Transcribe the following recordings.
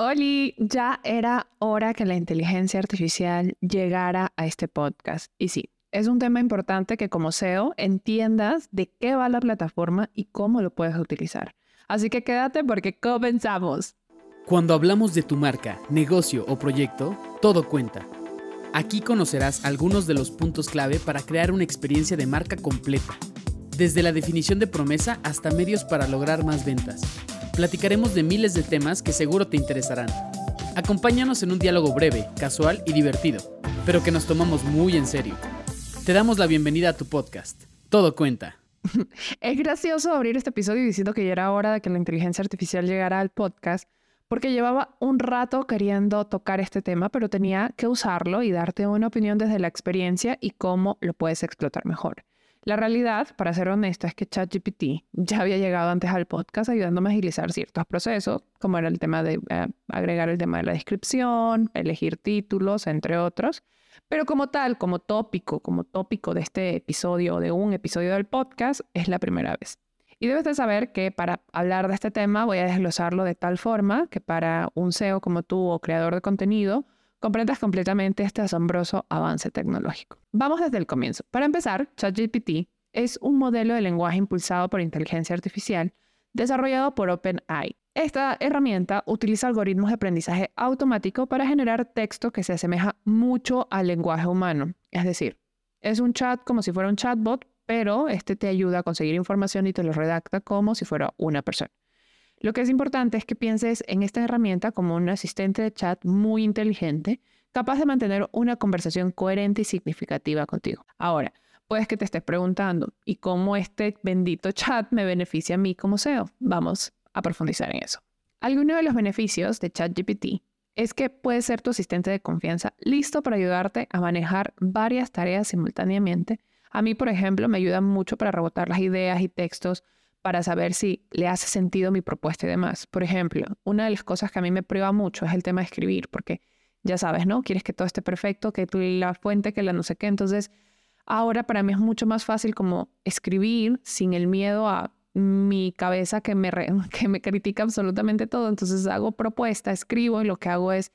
Oli, ya era hora que la inteligencia artificial llegara a este podcast. Y sí, es un tema importante que como SEO entiendas de qué va la plataforma y cómo lo puedes utilizar. Así que quédate porque comenzamos. Cuando hablamos de tu marca, negocio o proyecto, todo cuenta. Aquí conocerás algunos de los puntos clave para crear una experiencia de marca completa, desde la definición de promesa hasta medios para lograr más ventas platicaremos de miles de temas que seguro te interesarán. Acompáñanos en un diálogo breve, casual y divertido, pero que nos tomamos muy en serio. Te damos la bienvenida a tu podcast. Todo cuenta. es gracioso abrir este episodio diciendo que ya era hora de que la inteligencia artificial llegara al podcast, porque llevaba un rato queriendo tocar este tema, pero tenía que usarlo y darte una opinión desde la experiencia y cómo lo puedes explotar mejor. La realidad, para ser honesta, es que ChatGPT ya había llegado antes al podcast ayudándome a agilizar ciertos procesos, como era el tema de eh, agregar el tema de la descripción, elegir títulos, entre otros. Pero como tal, como tópico, como tópico de este episodio o de un episodio del podcast, es la primera vez. Y debes de saber que para hablar de este tema voy a desglosarlo de tal forma que para un SEO como tú o creador de contenido, comprendas completamente este asombroso avance tecnológico. Vamos desde el comienzo. Para empezar, ChatGPT es un modelo de lenguaje impulsado por inteligencia artificial desarrollado por OpenAI. Esta herramienta utiliza algoritmos de aprendizaje automático para generar texto que se asemeja mucho al lenguaje humano. Es decir, es un chat como si fuera un chatbot, pero este te ayuda a conseguir información y te lo redacta como si fuera una persona. Lo que es importante es que pienses en esta herramienta como un asistente de chat muy inteligente, capaz de mantener una conversación coherente y significativa contigo. Ahora, puedes que te estés preguntando, ¿y cómo este bendito chat me beneficia a mí como SEO? Vamos a profundizar en eso. Alguno de los beneficios de ChatGPT es que puede ser tu asistente de confianza listo para ayudarte a manejar varias tareas simultáneamente. A mí, por ejemplo, me ayuda mucho para rebotar las ideas y textos para saber si le hace sentido mi propuesta y demás. Por ejemplo, una de las cosas que a mí me prueba mucho es el tema de escribir, porque ya sabes, ¿no? Quieres que todo esté perfecto, que tú la fuente, que la no sé qué. Entonces, ahora para mí es mucho más fácil como escribir sin el miedo a mi cabeza que me, que me critica absolutamente todo. Entonces hago propuesta, escribo y lo que hago es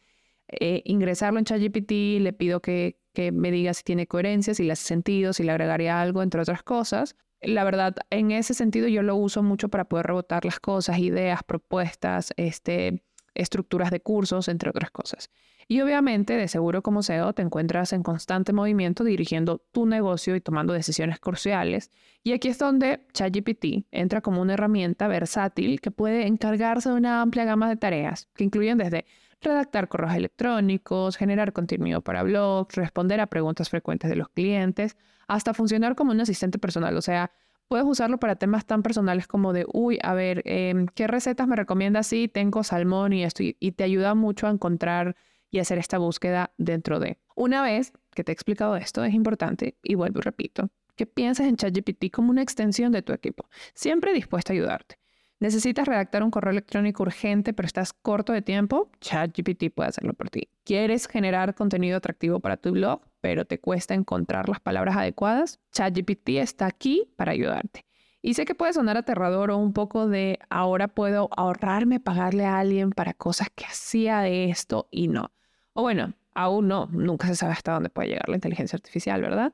eh, ingresarlo en ChatGPT, le pido que, que me diga si tiene coherencia, si le hace sentido, si le agregaría algo, entre otras cosas la verdad, en ese sentido yo lo uso mucho para poder rebotar las cosas, ideas, propuestas, este, estructuras de cursos, entre otras cosas. Y obviamente, de seguro como SEO, te encuentras en constante movimiento dirigiendo tu negocio y tomando decisiones cruciales. Y aquí es donde ChatGPT entra como una herramienta versátil que puede encargarse de una amplia gama de tareas, que incluyen desde redactar correos electrónicos, generar contenido para blogs, responder a preguntas frecuentes de los clientes, hasta funcionar como un asistente personal. O sea, puedes usarlo para temas tan personales como de, uy, a ver, em, ¿qué recetas me recomiendas? Sí, tengo salmón y esto, y te ayuda mucho a encontrar y hacer esta búsqueda dentro de. Una vez que te he explicado esto, es importante, y vuelvo y repito, que pienses en ChatGPT como una extensión de tu equipo, siempre dispuesta a ayudarte. ¿Necesitas redactar un correo electrónico urgente pero estás corto de tiempo? ChatGPT puede hacerlo por ti. ¿Quieres generar contenido atractivo para tu blog pero te cuesta encontrar las palabras adecuadas? ChatGPT está aquí para ayudarte. Y sé que puede sonar aterrador o un poco de ahora puedo ahorrarme pagarle a alguien para cosas que hacía de esto y no. O bueno, aún no, nunca se sabe hasta dónde puede llegar la inteligencia artificial, ¿verdad?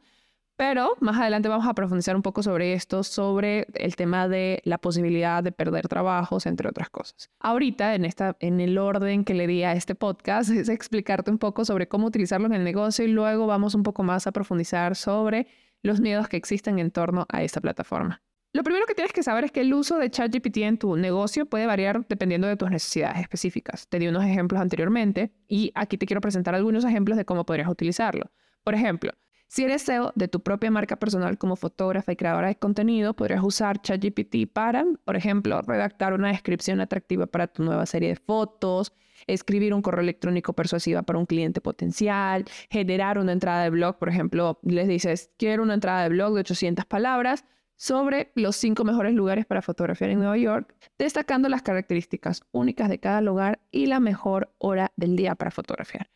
Pero más adelante vamos a profundizar un poco sobre esto, sobre el tema de la posibilidad de perder trabajos, entre otras cosas. Ahorita, en, esta, en el orden que le di a este podcast, es explicarte un poco sobre cómo utilizarlo en el negocio y luego vamos un poco más a profundizar sobre los miedos que existen en torno a esta plataforma. Lo primero que tienes que saber es que el uso de ChatGPT en tu negocio puede variar dependiendo de tus necesidades específicas. Te di unos ejemplos anteriormente y aquí te quiero presentar algunos ejemplos de cómo podrías utilizarlo. Por ejemplo, si eres SEO de tu propia marca personal como fotógrafa y creadora de contenido, podrías usar ChatGPT para, por ejemplo, redactar una descripción atractiva para tu nueva serie de fotos, escribir un correo electrónico persuasiva para un cliente potencial, generar una entrada de blog, por ejemplo, les dices, quiero una entrada de blog de 800 palabras sobre los cinco mejores lugares para fotografiar en Nueva York, destacando las características únicas de cada lugar y la mejor hora del día para fotografiar.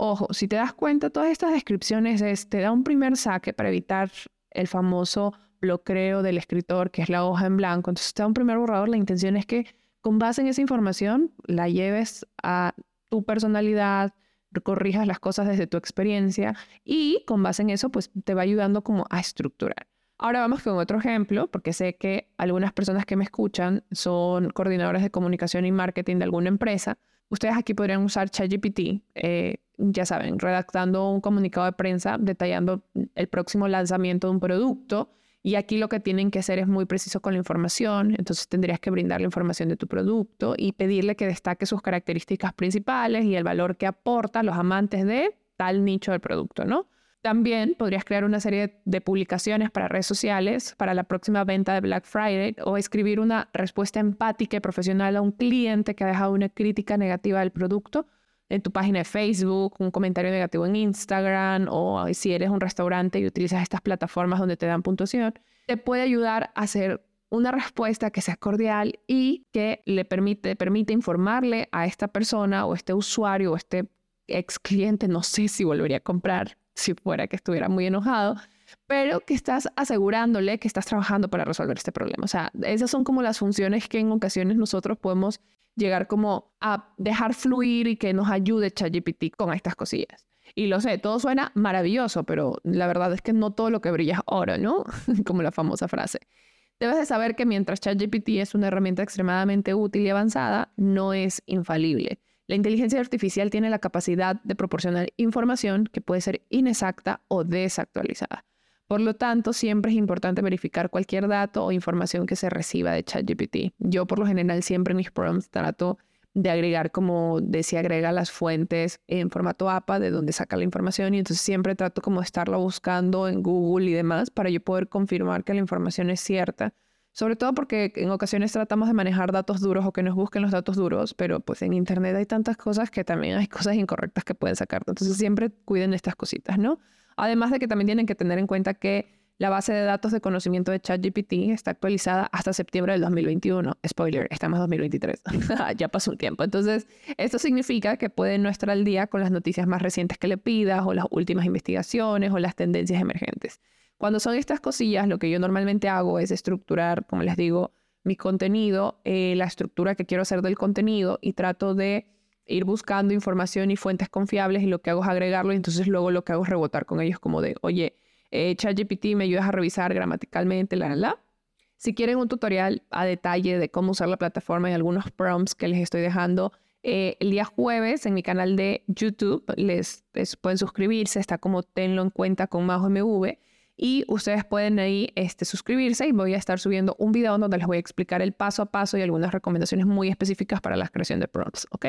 Ojo, si te das cuenta, todas estas descripciones te da un primer saque para evitar el famoso bloqueo del escritor, que es la hoja en blanco. Entonces te da un primer borrador. La intención es que con base en esa información, la lleves a tu personalidad, corrijas las cosas desde tu experiencia y con base en eso, pues te va ayudando como a estructurar. Ahora vamos con otro ejemplo, porque sé que algunas personas que me escuchan son coordinadores de comunicación y marketing de alguna empresa. Ustedes aquí podrían usar ChatGPT, eh, ya saben, redactando un comunicado de prensa detallando el próximo lanzamiento de un producto. Y aquí lo que tienen que hacer es muy preciso con la información. Entonces tendrías que brindar la información de tu producto y pedirle que destaque sus características principales y el valor que aporta a los amantes de tal nicho del producto, ¿no? También podrías crear una serie de publicaciones para redes sociales para la próxima venta de Black Friday o escribir una respuesta empática y profesional a un cliente que ha dejado una crítica negativa del producto en tu página de Facebook, un comentario negativo en Instagram o si eres un restaurante y utilizas estas plataformas donde te dan puntuación, te puede ayudar a hacer una respuesta que sea cordial y que le permite, permite informarle a esta persona o este usuario o este ex cliente, no sé si volvería a comprar si fuera que estuviera muy enojado, pero que estás asegurándole que estás trabajando para resolver este problema. O sea, esas son como las funciones que en ocasiones nosotros podemos llegar como a dejar fluir y que nos ayude ChatGPT con estas cosillas. Y lo sé, todo suena maravilloso, pero la verdad es que no todo lo que brilla es oro, ¿no? como la famosa frase. Debes de saber que mientras ChatGPT es una herramienta extremadamente útil y avanzada, no es infalible. La inteligencia artificial tiene la capacidad de proporcionar información que puede ser inexacta o desactualizada. Por lo tanto, siempre es importante verificar cualquier dato o información que se reciba de ChatGPT. Yo por lo general siempre en mis prompts trato de agregar como de si agrega las fuentes en formato APA de donde saca la información y entonces siempre trato como de estarlo buscando en Google y demás para yo poder confirmar que la información es cierta sobre todo porque en ocasiones tratamos de manejar datos duros o que nos busquen los datos duros, pero pues en Internet hay tantas cosas que también hay cosas incorrectas que pueden sacar. Entonces siempre cuiden estas cositas, ¿no? Además de que también tienen que tener en cuenta que la base de datos de conocimiento de ChatGPT está actualizada hasta septiembre del 2021. Spoiler, estamos en 2023. ya pasó un tiempo. Entonces, esto significa que puede no estar al día con las noticias más recientes que le pidas o las últimas investigaciones o las tendencias emergentes. Cuando son estas cosillas, lo que yo normalmente hago es estructurar, como les digo, mi contenido, eh, la estructura que quiero hacer del contenido y trato de ir buscando información y fuentes confiables y lo que hago es agregarlo y entonces luego lo que hago es rebotar con ellos como de, oye, eh, ChatGPT me ayudas a revisar gramaticalmente, la, la, la. Si quieren un tutorial a detalle de cómo usar la plataforma y algunos prompts que les estoy dejando, eh, el día jueves en mi canal de YouTube les, pueden suscribirse, está como tenlo en cuenta con Majo MV y ustedes pueden ahí este, suscribirse y voy a estar subiendo un video donde les voy a explicar el paso a paso y algunas recomendaciones muy específicas para la creación de prompts, ¿ok?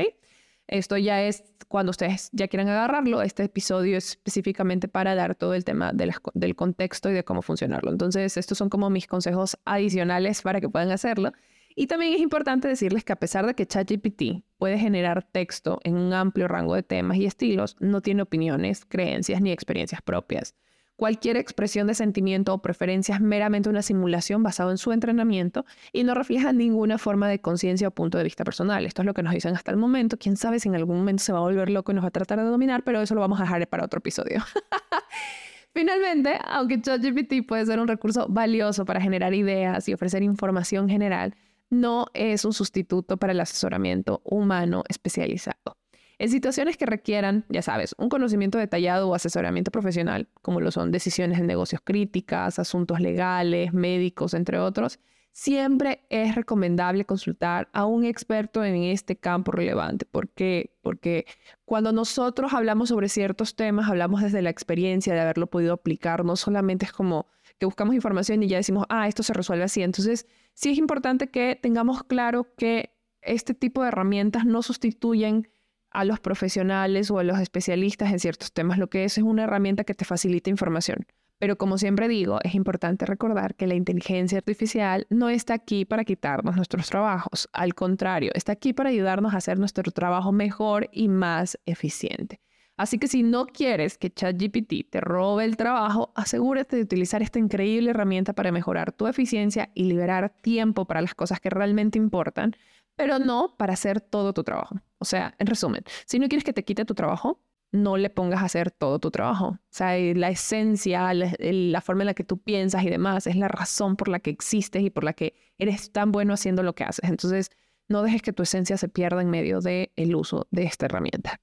Esto ya es cuando ustedes ya quieran agarrarlo. Este episodio es específicamente para dar todo el tema del contexto y de cómo funcionarlo. Entonces, estos son como mis consejos adicionales para que puedan hacerlo. Y también es importante decirles que a pesar de que ChatGPT puede generar texto en un amplio rango de temas y estilos, no tiene opiniones, creencias ni experiencias propias. Cualquier expresión de sentimiento o preferencia es meramente una simulación basada en su entrenamiento y no refleja ninguna forma de conciencia o punto de vista personal. Esto es lo que nos dicen hasta el momento. Quién sabe si en algún momento se va a volver loco y nos va a tratar de dominar, pero eso lo vamos a dejar para otro episodio. Finalmente, aunque ChatGPT puede ser un recurso valioso para generar ideas y ofrecer información general, no es un sustituto para el asesoramiento humano especializado. En situaciones que requieran, ya sabes, un conocimiento detallado o asesoramiento profesional, como lo son decisiones de negocios críticas, asuntos legales, médicos, entre otros, siempre es recomendable consultar a un experto en este campo relevante. ¿Por qué? Porque cuando nosotros hablamos sobre ciertos temas, hablamos desde la experiencia de haberlo podido aplicar, no solamente es como que buscamos información y ya decimos, ah, esto se resuelve así. Entonces, sí es importante que tengamos claro que este tipo de herramientas no sustituyen a los profesionales o a los especialistas en ciertos temas. Lo que es es una herramienta que te facilita información. Pero como siempre digo, es importante recordar que la inteligencia artificial no está aquí para quitarnos nuestros trabajos. Al contrario, está aquí para ayudarnos a hacer nuestro trabajo mejor y más eficiente. Así que si no quieres que ChatGPT te robe el trabajo, asegúrate de utilizar esta increíble herramienta para mejorar tu eficiencia y liberar tiempo para las cosas que realmente importan pero no para hacer todo tu trabajo. O sea, en resumen, si no quieres que te quite tu trabajo, no le pongas a hacer todo tu trabajo. O sea, la esencia, la, forma en la que tú piensas y demás, es la razón por la que existes y por la que eres tan bueno haciendo lo que haces. Entonces, No dejes que tu esencia se pierda en medio del el uso de esta herramienta.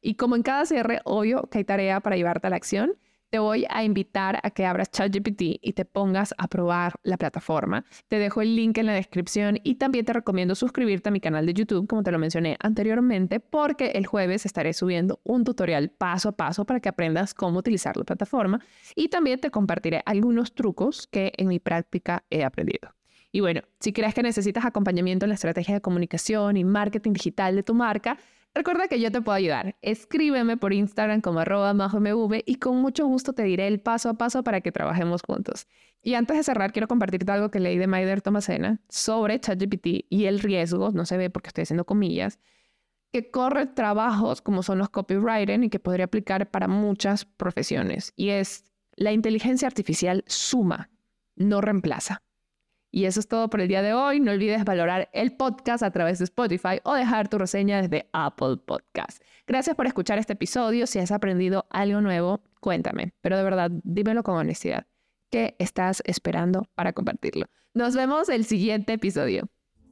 Y como en cada cierre, obvio que hay tarea para llevarte a la acción te voy a invitar a que abras ChatGPT y te pongas a probar la plataforma. Te dejo el link en la descripción y también te recomiendo suscribirte a mi canal de YouTube, como te lo mencioné anteriormente, porque el jueves estaré subiendo un tutorial paso a paso para que aprendas cómo utilizar la plataforma y también te compartiré algunos trucos que en mi práctica he aprendido. Y bueno, si crees que necesitas acompañamiento en la estrategia de comunicación y marketing digital de tu marca, Recuerda que yo te puedo ayudar. Escríbeme por Instagram como arroba mv y con mucho gusto te diré el paso a paso para que trabajemos juntos. Y antes de cerrar, quiero compartirte algo que leí de Maider Tomasena sobre ChatGPT y el riesgo, no se ve porque estoy haciendo comillas, que corre trabajos como son los copywriting y que podría aplicar para muchas profesiones. Y es, la inteligencia artificial suma, no reemplaza. Y eso es todo por el día de hoy. No olvides valorar el podcast a través de Spotify o dejar tu reseña desde Apple Podcast. Gracias por escuchar este episodio. Si has aprendido algo nuevo, cuéntame. Pero de verdad, dímelo con honestidad. ¿Qué estás esperando para compartirlo? Nos vemos el siguiente episodio.